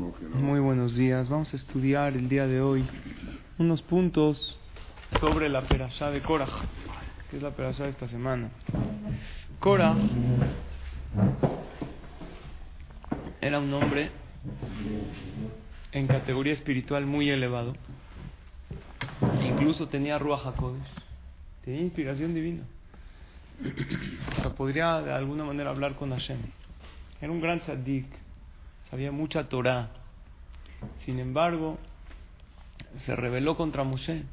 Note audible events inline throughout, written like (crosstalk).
Muy buenos días. Vamos a estudiar el día de hoy unos puntos sobre la perashá de Korah, que es la perashá de esta semana. Korah era un hombre en categoría espiritual muy elevado. Incluso tenía Ruach HaKodesh. Tenía inspiración divina. O sea, podría de alguna manera hablar con Hashem. Era un gran tzaddik. Sabía mucha Torah. Sin embargo, se rebeló contra Moshe.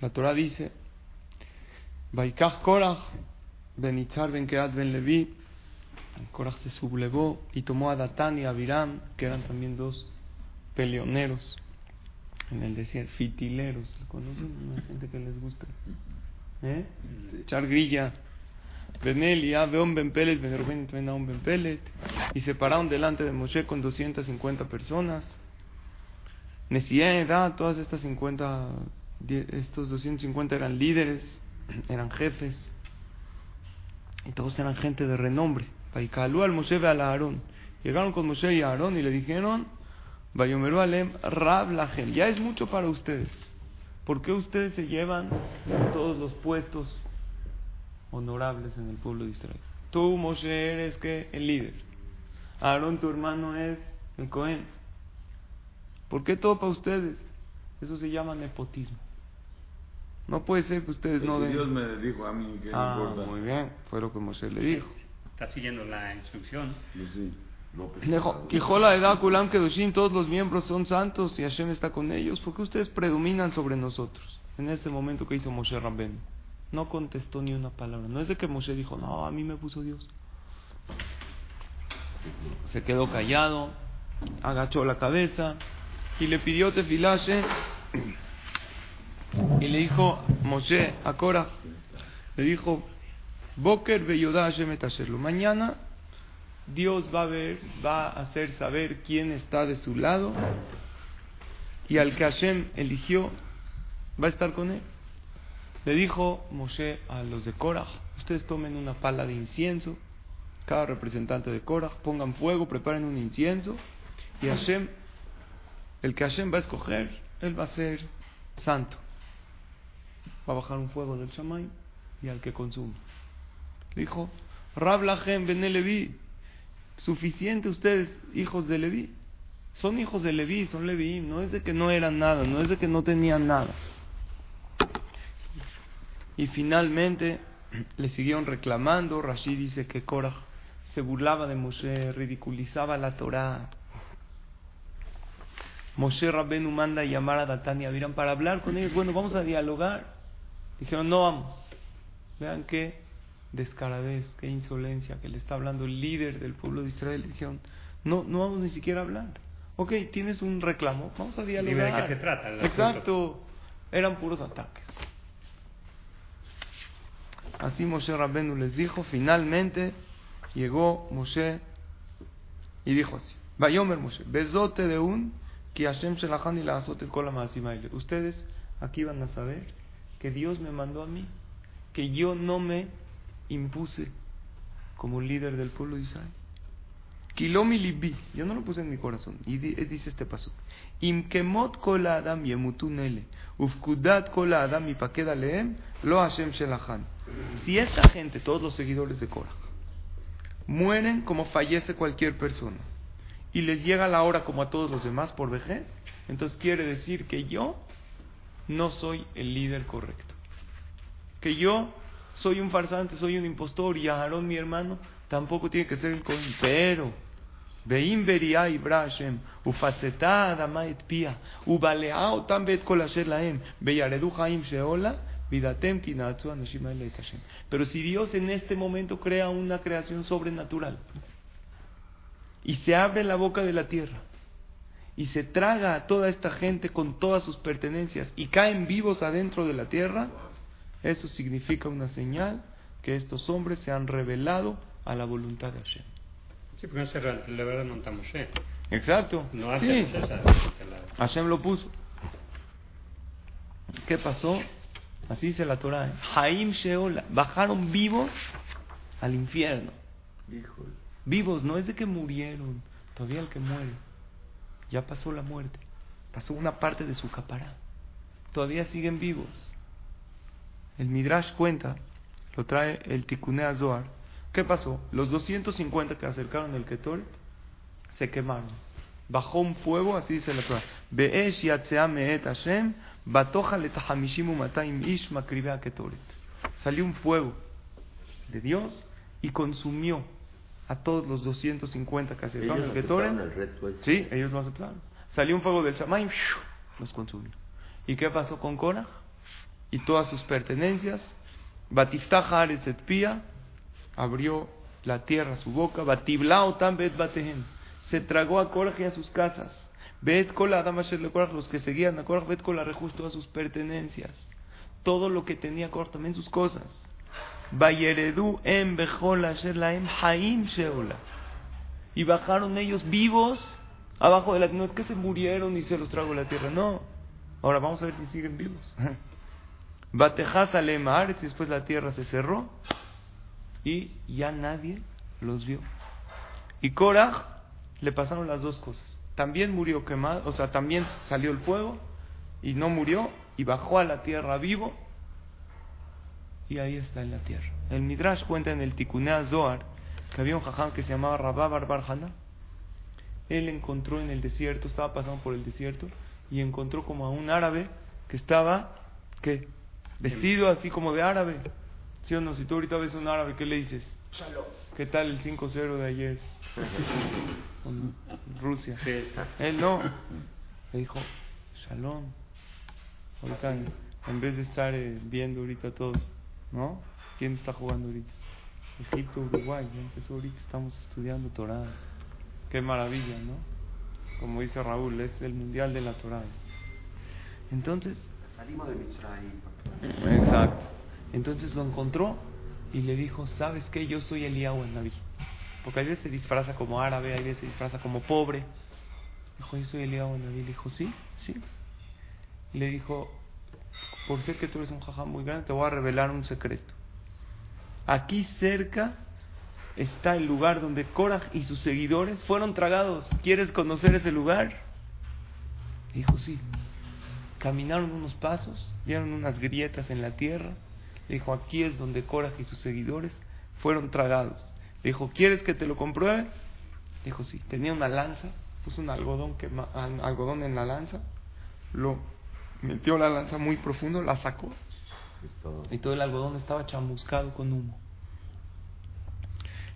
La Torah dice, Baikach Korach, Benitzar Ben Keat Ben Levi, Korach se sublevó y tomó a Datán y a Abiram, que eran también dos peleoneros en el desierto, fitileros, ¿conocen? Una gente que les gusta. ¿Eh? Echar grilla. Benel Beon Ben Pelet, Ben Ben Pelet, y se pararon delante de Moshe con 250 personas. Nesien, todas estas 50, estos 250 eran líderes, (clears throat) eran jefes, y todos eran gente de renombre. Paikalu al Moshe ve al Aarón. Llegaron con Moshe y Aarón y le dijeron, Bayomeru Alem, Rab Lagel, ya es mucho para ustedes. ¿Por qué ustedes se llevan todos los puestos honorables en el pueblo de Israel? Tú, Moshe, eres que el líder. Aarón, tu hermano, es el Cohen. ¿Por qué todo para ustedes? Eso se llama nepotismo. No puede ser que ustedes no den. Dios me dijo a mí que ah, no importa. Muy bien, fue lo que Moshe le dijo. Está siguiendo la instrucción. Pues sí. No, Dijo, Quijola edad Kulam Kedushin, todos los miembros son santos y Hashem está con ellos. ¿Por qué ustedes predominan sobre nosotros? En este momento que hizo Moshe Rabben. No contestó ni una palabra. No es de que Moshe dijo, no, a mí me puso Dios. Se quedó callado, agachó la cabeza y le pidió tefilashe y le dijo Moshe a Cora, le dijo, Boker. Mañana Dios va a ver, va a hacer saber quién está de su lado y al que Hashem eligió va a estar con él. Le dijo Moshe a los de Korah, ustedes tomen una pala de incienso, cada representante de Korah, pongan fuego, preparen un incienso y Hashem, el que Hashem va a escoger, él va a ser santo. Va a bajar un fuego del Shamay y al que consume. Dijo, Rab Lachem ben Levi, suficiente ustedes, hijos de Leví. Son hijos de Leví, son Leví, no es de que no eran nada, no es de que no tenían nada. Y finalmente le siguieron reclamando. Rashid dice que Korah se burlaba de Moshe, ridiculizaba la Torah. Moshe Rabbenu manda a llamar a Datán y a Abiram para hablar con ellos. Bueno, vamos a dialogar. Dijeron, no vamos. Vean qué descaradez, qué insolencia que le está hablando el líder del pueblo de Israel. Dijeron, no, no vamos ni siquiera a hablar. Ok, tienes un reclamo, vamos a dialogar. Dime de qué se trata. el Exacto, eran puros ataques. Así Moshe Rabbenu les dijo, finalmente llegó Moshe y dijo así, Vayomer Moshe, besote de un, que Hashem shelachan y la azote con la Ustedes aquí van a saber que Dios me mandó a mí, que yo no me impuse como líder del pueblo de Israel. Kilomi libi, yo no lo puse en mi corazón. Y di- dice este paso: Imkemot kol adam ufkudat kol adam ipaked aleem, lo Hashem shelachan. Si esta gente, todos los seguidores de Korah, mueren como fallece cualquier persona, y les llega la hora como a todos los demás por vejez, entonces quiere decir que yo no soy el líder correcto. Que yo soy un farsante, soy un impostor y Aarón, mi hermano, tampoco tiene que ser el Cohen. Pero, Pero si Dios en este momento crea una creación sobrenatural y se abre la boca de la tierra y se traga a toda esta gente con todas sus pertenencias y caen vivos adentro de la tierra, eso significa una señal que estos hombres se han revelado a la voluntad de Hashem. Sí, porque no se la verdad no estamos Moshe. Exacto. No hace Sí. Esa- Hashem lo puso. ¿Qué pasó? Así dice la Torah. ¿eh? Haim Sheola. Bajaron vivos al infierno. Híjole. Vivos, no es de que murieron. Todavía el que muere. Ya pasó la muerte. Pasó una parte de su capará. Todavía siguen vivos. El Midrash cuenta, lo trae el Tikunea Zohar. ¿Qué pasó? Los 250 que acercaron el Ketoret se quemaron. Bajó un fuego, así dice la Torah. Be'esh yatzea me'et Hashem, batoja letahamishim mataim ish makribea Ketoret. Salió un fuego de Dios y consumió a todos los 250 que acercaron Ellos el Ketoret. el. Sí, ellos lo aceptaron. Salió un fuego del Shamaim, los consumió. ¿Y qué pasó con Korah? Y todas sus pertenencias. Batiftaja Aretz et Pía, abrió la tierra su boca. Batiblao tam bet. Se tragó a Korah y a sus casas. Bet Korah, los que seguían a Korah, bet rejus todas sus pertenencias. Todo lo que tenía Korah, también sus cosas. Bayeredu em bechol asher haim sheola. Y bajaron ellos vivos abajo de la No es que se murieron y se los tragó la tierra, no. Ahora vamos a ver si siguen vivos. (laughs) Batejaz alemar, y después la tierra se cerró y ya nadie los vio. Y Korah le pasaron las dos cosas. También murió quemado, o sea, también salió el fuego y no murió y bajó a la tierra vivo y ahí está en la tierra. El Midrash cuenta en el Tikunea Zohar que había un jajam que se llamaba Rabá Barbar Haná. Él encontró en el desierto, estaba pasando por el desierto y encontró como a un árabe que estaba, ¿qué? Vestido así como de árabe. ¿Sí o no? Si tú ahorita ves un árabe, ¿qué le dices? ¿Qué tal el 5-0 de ayer? (laughs) Con Rusia. Sí. Él no. Le dijo, Shalom. Ahorita, en, en vez de estar eh, viendo ahorita todos, ¿no? ¿Quién está jugando ahorita? Egipto, Uruguay. Ya empezó ahorita, estamos estudiando Torah. Qué maravilla, ¿no? Como dice Raúl, es el mundial de la Torah. Entonces, Salimos de Mitzrayim. Exacto. Entonces lo encontró y le dijo, ¿sabes qué? Yo soy Eliyahu el Naví. Porque a veces se disfraza como árabe, a veces se disfraza como pobre. Dijo, yo soy el Naví. Le dijo, sí, sí. Le dijo, por ser que tú eres un jajá muy grande, te voy a revelar un secreto. Aquí cerca está el lugar donde Korah y sus seguidores fueron tragados. ¿Quieres conocer ese lugar? Dijo, sí. Caminaron unos pasos, vieron unas grietas en la tierra. Dijo, aquí es donde Korah y sus seguidores fueron tragados. Dijo, ¿quieres que te lo compruebe? Dijo, sí. Tenía una lanza, puso un algodón, al- algodón en la lanza, lo metió la lanza muy profundo, la sacó y todo el algodón estaba chamuscado con humo.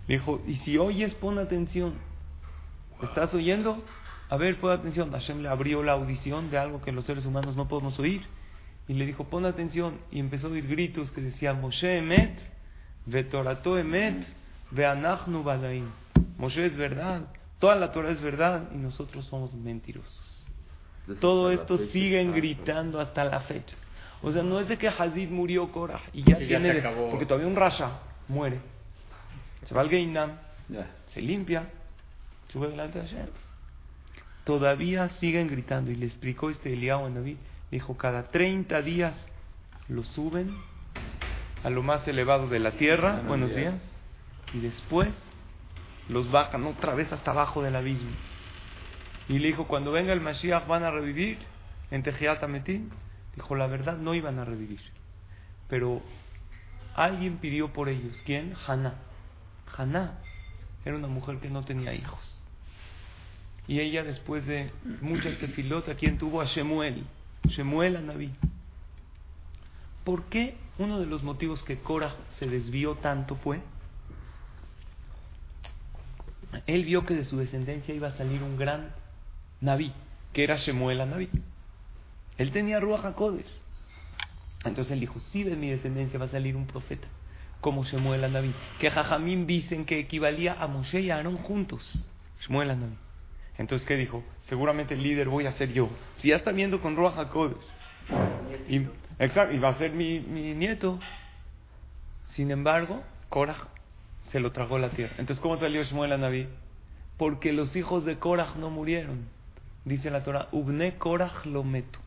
Dijo, y si oyes, pon atención. ¿Estás oyendo? A ver, pon atención. Hashem le abrió la audición de algo que los seres humanos no podemos oír. Y le dijo, pon atención. Y empezó a oír gritos que decían, Moshe emet, vetorato emet, veanachnu badaim. Moshe es verdad, toda la Torah es verdad y nosotros somos mentirosos. Todo esto siguen gritando hasta la fecha. O sea, no es de que Hazid murió Korah y ya Sí, tiene... porque todavía un Rasha muere. Se va al Geinam, se limpia, sube delante de Hashem. Todavía siguen gritando. Y le explicó este Eliyahu a David. Dijo, cada 30 días lo suben a lo más elevado de la tierra. Buenos Buenos días. días. Y después los bajan otra vez hasta abajo del abismo. Y le dijo, cuando venga el Mashiach van a revivir en Tejiat. Dijo, la verdad no iban a revivir. Pero alguien pidió por ellos. ¿Quién? Haná. Haná era una mujer que no tenía hijos. Y ella después de muchas tefilot, ¿a quién tuvo? A Shemuel. Shemuel a Naví. ¿Por qué uno de los motivos que Korah se desvió tanto fue? Él vio que de su descendencia iba a salir un gran Naví, que era Shemuel a Naví. Él tenía Ruach HaKodesh. Entonces él dijo, sí de mi descendencia va a salir un profeta, como Shemuel a Naví, que Jajamín dicen que equivalía a Moshe y a Aarón juntos. Shemuel a Naví. Entonces, ¿qué dijo? Seguramente el líder voy a ser yo. Si ya está viendo con Ruach HaKodesh. Y, exacto, y va a ser mi, nieto. Sin embargo, Korah se lo tragó la tierra. Entonces, ¿cómo salió Shmuel a Naví? Porque los hijos de Korah no murieron. Dice la Torah, Ubne Korah lo meto.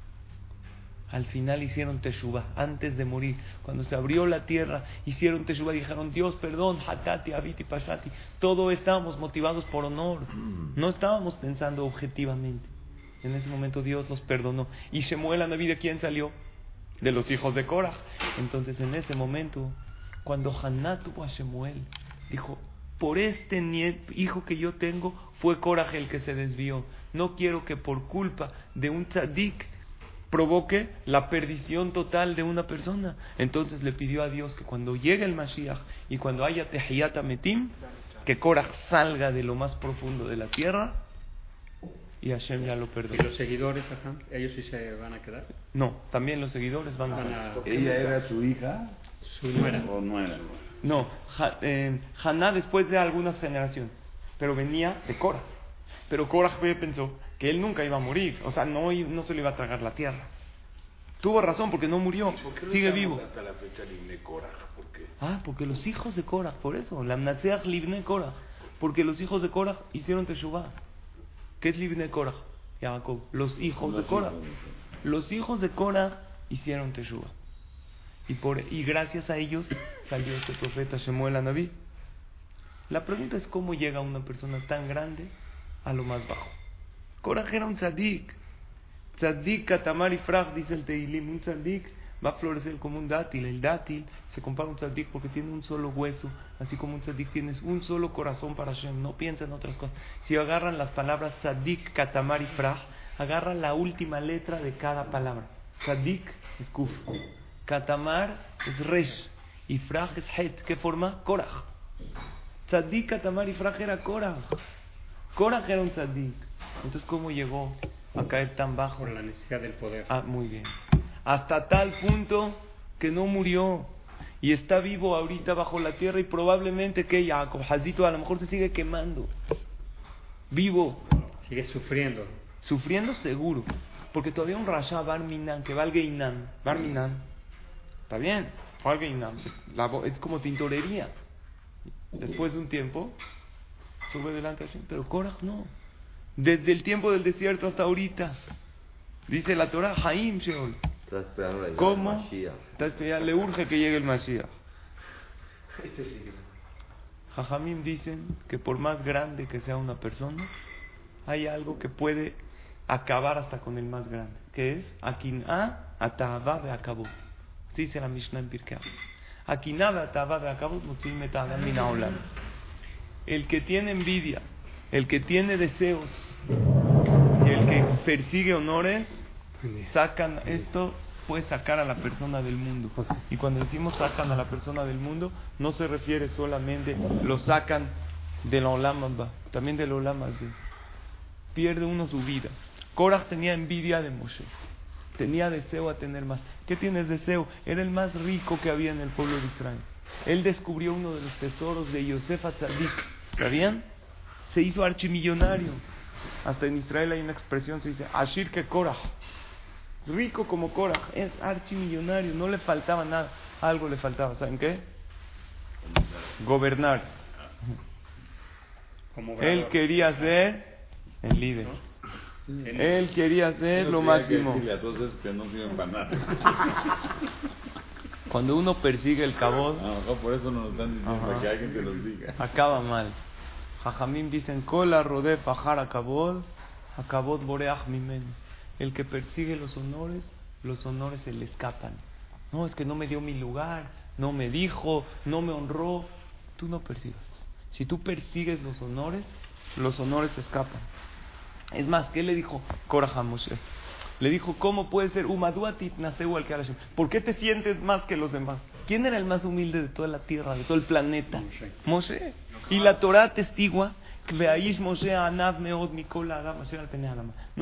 Al final hicieron Teshuvah, antes de morir. Cuando se abrió la tierra, hicieron Teshuvah y dijeron, Dios, perdón, Hatati, Abiti, Pashati. Todo estábamos motivados por honor. No estábamos pensando objetivamente. En ese momento Dios los perdonó. Y Shemuel a Naví de quién salió? De los hijos de Korah. Entonces en ese momento, cuando Haná tuvo a Shemuel, dijo, por este hijo que yo tengo, fue Korah el que se desvió. No quiero que por culpa de un tzadik provoque la perdición total de una persona. Entonces le pidió a Dios que cuando llegue el Mashiach y cuando haya Tehiyat Metim, que Korah salga de lo más profundo de la tierra y Hashem ya lo ¿Y perdonó. los seguidores, ajá, ellos sí se van a quedar? No, también los seguidores van a Van a... ¿Ella era su hija Su nuera. o no era? No, Ha- eh, Haná después de algunas generaciones, pero venía de Korah. Pero Korah pensó que él nunca iba a morir, o sea, no, no se le iba a tragar la tierra. Tuvo razón porque no murió, ¿Por qué lo sigue vivo. Hasta la fecha Libne Korah, ¿por qué? Ah, porque los hijos de Korah, por eso, la Mnatseach Libne Korah, porque los hijos de Korah hicieron Teshuvah. ¿Qué es Libne Korah? Jacob, los hijos de Korah. Los hijos de Korah hicieron Teshuvah. Y, por, y gracias a ellos salió este profeta Shemuel Anabí. La pregunta es cómo llega una persona tan grande a lo más bajo. Korah era un tzadik. Tzadik katamar y frag, dice el Teilim. Un tzadik va a florecer como un dátil. El dátil se compara a un tzadik porque tiene un solo hueso. Así como un tzadik tienes un solo corazón para Hashem. No piensa en otras cosas. Si agarran las palabras tzadik, katamar y frag, agarran la última letra de cada palabra. Tzadik es kuf. Katamar es resh. Y frag es het. ¿Qué forma? Korah. Tzadik, katamar y frag era Korah. Korah era un tzadik. Entonces, ¿cómo llegó a caer tan bajo? Por la necesidad del poder. Ah, muy bien. Hasta tal punto que no murió y está vivo ahorita bajo la tierra y probablemente que Jacob Hazito a lo mejor se sigue quemando. Vivo, Sigue sufriendo. sufriendo seguro, porque todavía un Rasha Barminan que valga Inan, Barminan, está bien, valga vo- es como tintorería. Después de un tiempo, sube delante de Hashem, pero Korah no. Desde el tiempo del desierto hasta ahorita, dice la Torah, Haim Sheol. ¿Cómo? le urge que llegue el Mashiach. Este Jajamim dicen que por más grande que sea una persona, hay algo que puede acabar hasta con el más grande, que es Akin'a atahava be'akabot. Así dice la Mishnah en Pirkei. Akin'a atahava be'akabot motzim et ha'adam min ha'olam. El que tiene envidia, el que tiene deseos y el que persigue honores, sacan esto puede sacar a la persona del mundo y cuando decimos sacan a la persona del mundo no se refiere solamente lo sacan del olam Abba, también del olam Hazé. pierde uno su vida Korah tenía envidia de Moshe tenía deseo a tener más ¿qué tienes deseo? era el más rico que había en el pueblo de Israel él descubrió uno de los tesoros de Yosef Atzadik ¿sabían? se hizo archimillonario hasta en Israel hay una expresión se dice Ashir que Korah rico como Korah, es archimillonario, no le faltaba nada, algo le faltaba, ¿saben qué? Gobernar. Como Él quería ser el líder. Él quería ser lo que máximo. decirle a todos esos que no sirven para nada. (laughs) Cuando uno persigue el cabot, mejor por eso nos lo están diciendo, Ajá. que alguien te los diga. acaba mal. Jajamim dicen, Kola rodé pajar a cabot, a cabot boreach mimen. El que persigue los honores, los honores se le escapan. No, es que no me dio mi lugar, no me dijo, no me honró. Tú no persigas. Si tú persigues los honores, los honores se escapan. Es más, ¿qué le dijo Korah Moshe? Le dijo, ¿cómo puede ser Umaduatit naseu al? ¿Por qué te sientes más que los demás? ¿Quién era el más humilde de toda la tierra, de todo el planeta? Moshe. Moshe. Y la Torah testigua. No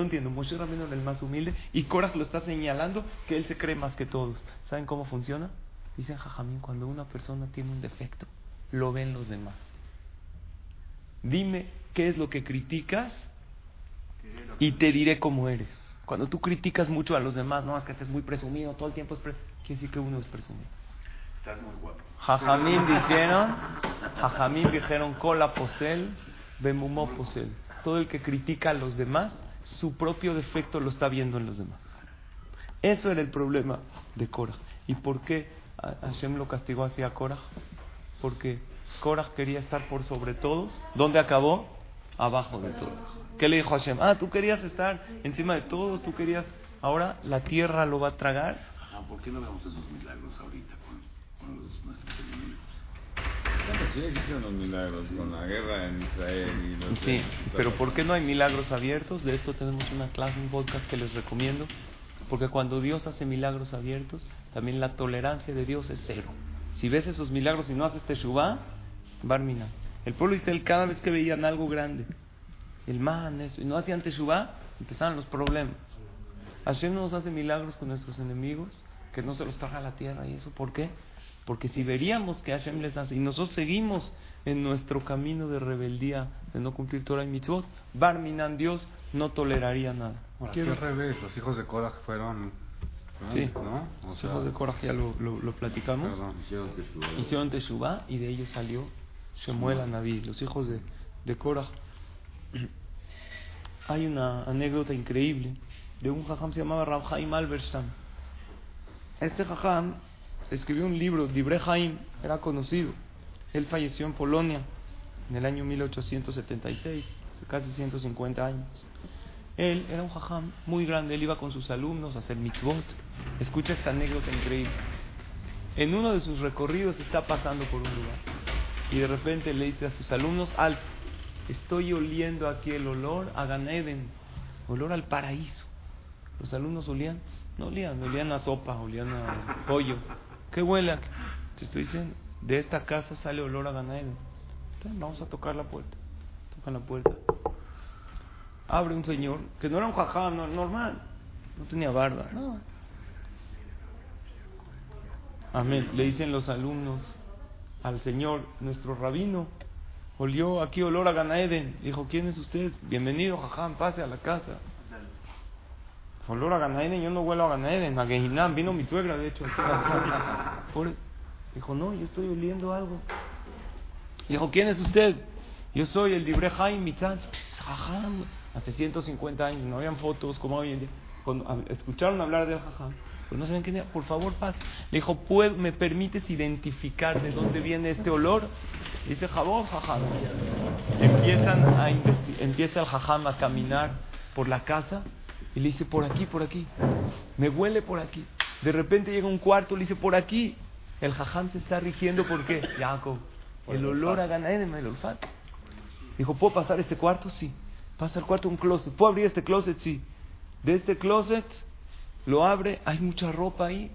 entiendo, Moshe Rabbeinu era el más humilde y Korah lo está señalando que él se cree más que todos. ¿Saben cómo funciona? Dicen Jajamín, cuando una persona tiene un defecto, lo ven los demás. Dime qué es lo que criticas y te diré cómo eres. Cuando tú criticas mucho a los demás, no, es que estés muy presumido, todo el tiempo es pre quiere decir que uno es presumido. Estás muy guapo. Jajamín (laughs) dijeron, Jajamín dijeron, cola posel, bemumó posel. Todo el que critica a los demás, su propio defecto lo está viendo en los demás. Eso era el problema de Korah. ¿Y por qué Hashem lo castigó así a Korah? Porque Korah quería estar por sobre todos. ¿Dónde acabó? Abajo de todos. ¿Qué le dijo Hashem? Ah, tú querías estar encima de todos, tú querías... Ahora la tierra lo va a tragar. Ajá, ¿por qué no vemos esos milagros ahorita con, con los, nuestros enemigos? Sí existen los milagros con la guerra en Israel y los Sí, pero ¿por qué no hay milagros abiertos? De esto tenemos una clase, un podcast que les recomiendo. Porque cuando Dios hace milagros abiertos, también la tolerancia de Dios es cero. Si ves esos milagros y no haces teshuvah, barmina. El pueblo Israel cada vez que veían algo grande, el man, eso, y no hacían teshuvah, empezaban los problemas. Hashem nos hace milagros con nuestros enemigos, que no se los traga a la tierra. ¿Y eso por qué? Porque si veríamos que Hashem les hace, y nosotros seguimos en nuestro camino de rebeldía, de no cumplir Torah y mitzvot, Barminan, Dios no toleraría nada. Ahora, ¿qué al revés? Los hijos de Korah fueron... Sí. ¿No? O Los sea, hijos de Korah ya lo, lo, lo platicamos. perdón. Hicieron Teshuvah y de ellos salió Shemuel Anabí, los hijos de, de Korah. (clears throat) Hay una anécdota increíble de un jajam se llamaba Rav Haim Alberstam. Este jajam escribió un libro, Dibre Haim, era conocido. Él falleció en Polonia en el año 1876, hace casi 150 años. Él era un jajam muy grande, él iba con sus alumnos a hacer mitzvot. Escucha esta anécdota increíble. En uno de sus recorridos está pasando por un lugar y de repente le dice a sus alumnos, alto, estoy oliendo aquí el olor a Gan Eden, olor al paraíso. Los alumnos olían, no olían, olían a sopa, olían a pollo. ¿Qué huele? Te estoy diciendo, de esta casa sale olor a Gan Eden. Entonces, Vamos a tocar la puerta. Tocan la puerta. Abre un señor, que no era un jajam, no, normal, no tenía barba, no. Amén. Le dicen los alumnos al Señor, nuestro rabino, olió aquí olor a Ganaeden. Dijo, ¿quién es usted? Bienvenido, jajam, pase a la casa. Olor a Ganaeden, yo no huelo a Ganaeden, a Gehinam, vino mi suegra, de hecho. (laughs) Dijo, no, yo estoy oliendo algo. Dijo, ¿quién es usted? Yo soy el libre Jaime Mitzan. Jajam. Hace 150 años, no habían fotos como hoy en día. Cuando escucharon hablar del jajam, pero no sabían quién era. Por favor, pase. Le dijo, ¿puedo, ¿me permites identificar de dónde viene este olor? Dice, jabón, jajam. Empiezan a empieza el jajam a caminar por la casa y le dice, por aquí, por aquí. Me huele por aquí. De repente llega un cuarto, le dice, por aquí. El jajam se está rigiendo, ¿por qué? Jacob, el olor a Ganaedem, el olfato. Dijo, ¿puedo pasar este cuarto? Sí. Pasa al cuarto un closet. ¿Puedo abrir este closet? Sí. De este closet lo abre, hay mucha ropa ahí.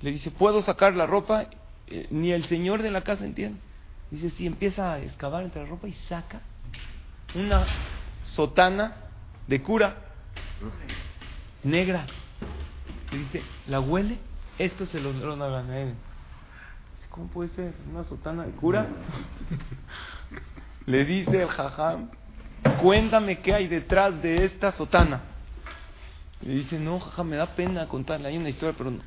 Le dice, ¿puedo sacar la ropa? Eh, ni el señor de la casa entiende. Dice, sí, empieza a excavar entre la ropa y saca una sotana de cura negra. Le dice, ¿la huele? Esto se lo dieron a Ganaeden. ¿Cómo puede ser? ¿Una sotana de cura? (laughs) Le dice el jajam, cuéntame qué hay detrás de esta sotana. Le dice, no, jajam, me da pena contarle. Hay una historia, pero no.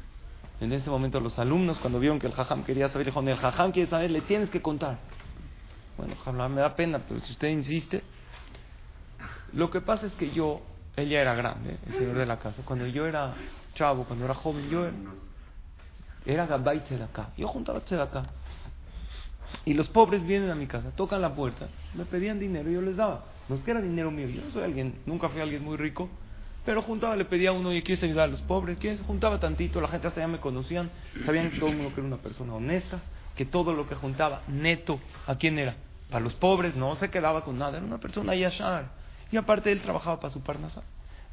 En ese momento los alumnos, cuando vieron que el jajam quería saber, dijo, el jajam quiere saber, le tienes que contar. Bueno, jajam, me da pena, pero si usted insiste. Lo que pasa es que yo, ella era grande, el señor de la casa. Cuando yo era chavo, cuando era joven, yo era, era gabay acá. Yo juntaba acá. Y los pobres vienen a mi casa, tocan la puerta, me pedían dinero y yo les daba. No es que era dinero mío, yo no soy alguien, nunca fui alguien muy rico, pero juntaba, le pedía a uno, y ¿quieres ayudar a los pobres? ¿Quieres? Juntaba tantito, la gente hasta ya me conocían, sabían que todo el mundo era una persona honesta, que todo lo que juntaba, neto, ¿a quién era? Para los pobres, no se quedaba con nada, era una persona yashar. Y aparte él trabajaba para su parnasa.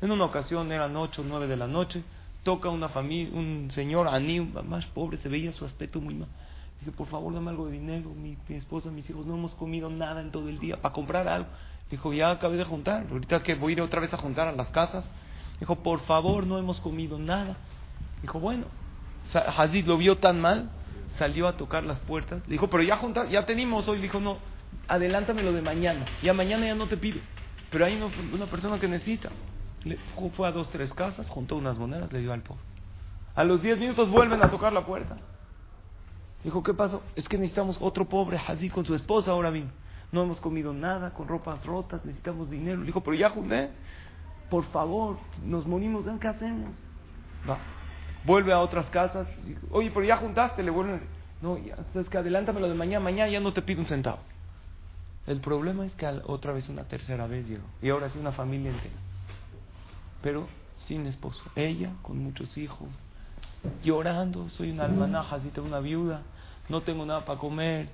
En una ocasión eran ocho, nueve de la noche, toca una familia, un señor aní, más pobre, se veía su aspecto muy mal. Dice, por favor, dame algo de dinero. Mi, esposa, mis hijos no hemos comido nada en todo el día para comprar algo. Dijo, ya acabé de juntar. Ahorita que voy a ir otra vez a juntar a las casas. Dijo, por favor, no hemos comido nada. Dijo, bueno. Hazid lo vio tan mal, salió a tocar las puertas. Dijo, pero ya juntar, ya tenemos hoy. Dijo, no, adelántame lo de mañana. Ya mañana ya no te pido. Pero hay una, persona que necesita. Le, fu- fue a dos, tres casas, juntó unas monedas, le dio al pobre. A los diez minutos vuelven a tocar la puerta. Dijo, ¿qué pasó? Es que necesitamos otro pobre Hazid con su esposa ahora vino. No hemos comido nada, con ropas rotas, necesitamos dinero. Le dijo, pero ya junté. Por favor, nos morimos, ¿en qué hacemos? Va. Vuelve a otras casas. Oye, pero ya juntaste, le vuelven a decir, No, ya, sabes que adelántame lo de mañana, mañana ya no te pido un centavo. El problema es que otra vez una tercera vez llegó. Y ahora sí una familia entera. Pero sin esposo. Ella con muchos hijos. Llorando. Soy una almanaja, así tengo una viuda. No tengo nada para comer.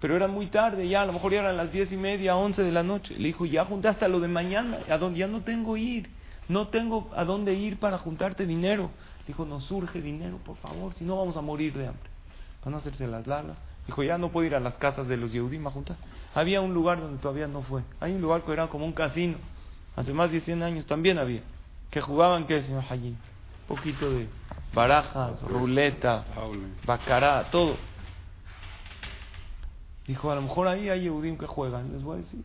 Pero era muy tarde ya. A lo mejor ya eran las diez y media, once de la noche. Le dijo, ya junté hasta lo de mañana. A donde ya no tengo ir. No tengo a dónde ir para juntarte dinero. Dijo, nos surge dinero, por favor. Si no vamos a morir de hambre. Van a hacerse las largas. Dijo, ya no puedo ir a las casas de los Yehudim a. Había un lugar donde todavía no fue. Hay un lugar que era como un casino. Hace más de 100 años también había. Que jugaban, ¿qué, señor Hayim? Un poquito de barajas, ruleta, bacará, todo. Dijo, a lo mejor ahí hay Yehudim que juegan. Les voy a decir,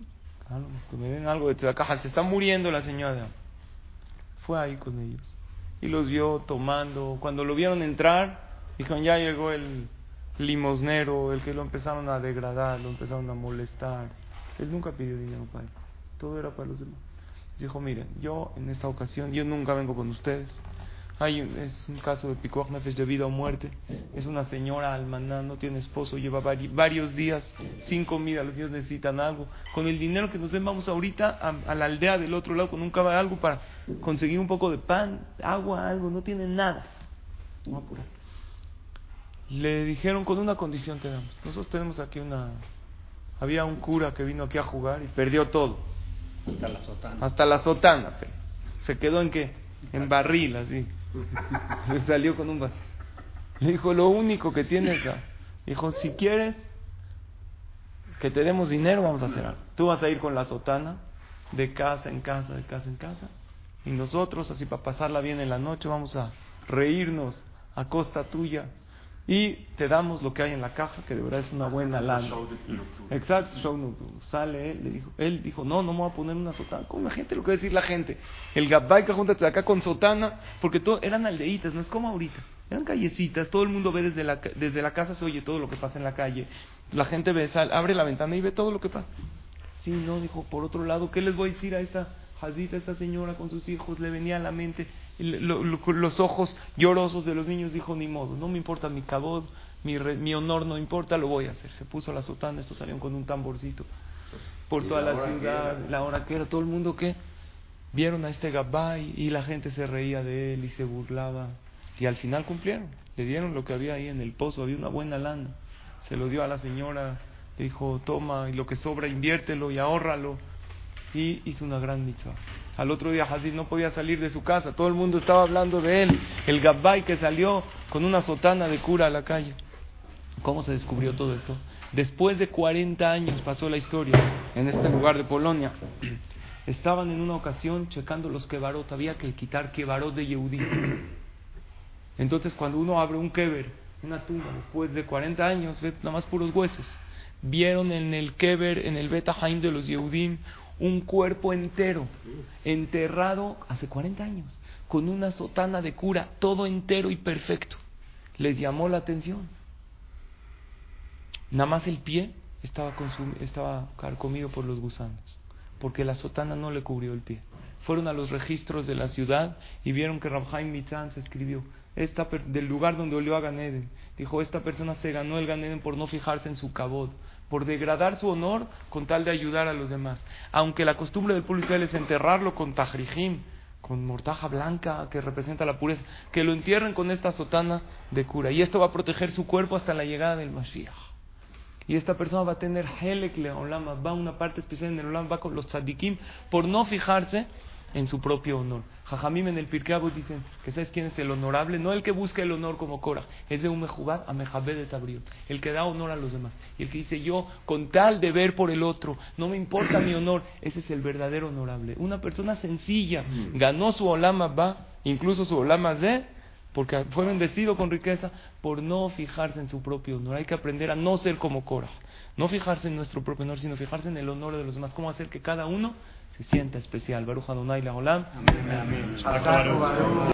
algo, que me den algo de la caja. Se está muriendo la señora. Fue ahí con ellos. Y los vio tomando. Cuando lo vieron entrar, dijeron, ya llegó el limosnero, el que lo empezaron a degradar, lo empezaron a molestar. Él nunca pidió dinero para él. Todo era para los demás. Dijo, miren, yo en esta ocasión, yo nunca vengo con ustedes. Hay un- es un caso de Pikuach Nefesh de vida o muerte. Es una señora almaná, no tiene esposo, lleva vari- varios días sin comida, los niños necesitan algo. Con el dinero que nos den vamos ahorita a, a la aldea del otro lado con un caballo, algo para conseguir un poco de pan, agua, algo. No tienen nada. A apurar. Le dijeron con una condición te damos. Nosotros tenemos aquí una... Había un cura que vino aquí a jugar y perdió todo. Hasta la sotana. Hasta la sotana. ¿Se quedó en qué? En barril, así. Le salió con un barril. Le dijo, lo único que tienes acá. Dijo, si quieres que te demos dinero, vamos a hacer algo. Tú vas a ir con la sotana de casa en casa, de casa en casa. Y nosotros, así para pasarla bien en la noche, vamos a reírnos a costa tuya. Y te damos lo que hay en la caja, que de verdad es una buena lana. Exacto, show. Sale él, le dijo, él dijo, no, no me voy a poner una sotana. ¿Cómo la gente? Lo que va a decir la gente. El Gabay que júntate de acá con sotana, porque todo, eran aldeitas, no es como ahorita. Eran callecitas, todo el mundo ve desde la, desde la casa, se oye todo lo que pasa en la calle. La gente ve, sal, abre la ventana y ve todo lo que pasa. Sí, no, dijo, por otro lado, ¿qué les voy a decir a esta jazita, a esta señora con sus hijos? Le venía a la mente lo- lo- los ojos llorosos de los niños, dijo, ni modo, no me importa mi cabod, mi, re- mi honor no importa, lo voy a hacer. Se puso la sotana, estos salieron con un tamborcito por ¿Y toda la la, ciudad, la hora que era, todo el mundo que vieron a este Gabay y la gente se reía de él y se burlaba. Y al final cumplieron, le dieron lo que había ahí en el pozo, había una buena lana. Se lo dio a la señora, le dijo, toma, y lo que sobra inviértelo y ahórralo. Y hizo una gran mitzvah. Al otro día Hazid no podía salir de su casa, todo el mundo estaba hablando de él. El Gabay que salió con una sotana de cura a la calle. ¿Cómo se descubrió todo esto? Después de 40 años pasó la historia en este lugar de Polonia. (clears throat) Estaban en una ocasión checando los kebarot, había que quitar kebarot de Yehudí. (clears throat) Entonces cuando uno abre un keber, una tumba después de 40 años, ve nada más puros huesos. Vieron en el keber, en el Beta Haim de los Yehudim, un cuerpo entero, enterrado hace 40 años, con una sotana de cura, todo entero y perfecto. Les llamó la atención. Nada más el pie estaba, estaba carcomido por los gusanos, porque la sotana no le cubrió el pie. Fueron a los registros de la ciudad y vieron que Rabhaim Mitzan se escribió esta del lugar donde olió a Ganeden. Dijo, esta persona se ganó el Ganeden por no fijarse en su cabod, por degradar su honor con tal de ayudar a los demás. Aunque la costumbre del pueblo israel es enterrarlo con tajrijim, con mortaja blanca que representa la pureza, que lo entierren con esta sotana de cura. Y esto va a proteger su cuerpo hasta la llegada del Mashiach. Y esta persona va a tener Helek Leolama, va a una parte especial en el Olam, va con los tzadikim, por no fijarse en su propio honor. Jajamim en el Pirkei Avot dicen que ¿sabes quién es el honorable? No el que busca el honor como Korah, es de un mejubad a mejabed de tabriot, el que da honor a los demás. Y el que dice yo, con tal de ver por el otro, no me importa mi honor, ese es el verdadero honorable. Una persona sencilla, ganó su Olama va, incluso su Olama de, porque fue bendecido con riqueza por no fijarse en su propio honor. Hay que aprender a no ser como Korah, no fijarse en nuestro propio honor, sino fijarse en el honor de los demás. Cómo hacer que cada uno se sienta especial. Baruch Adonai la Olam. Amén. Amén.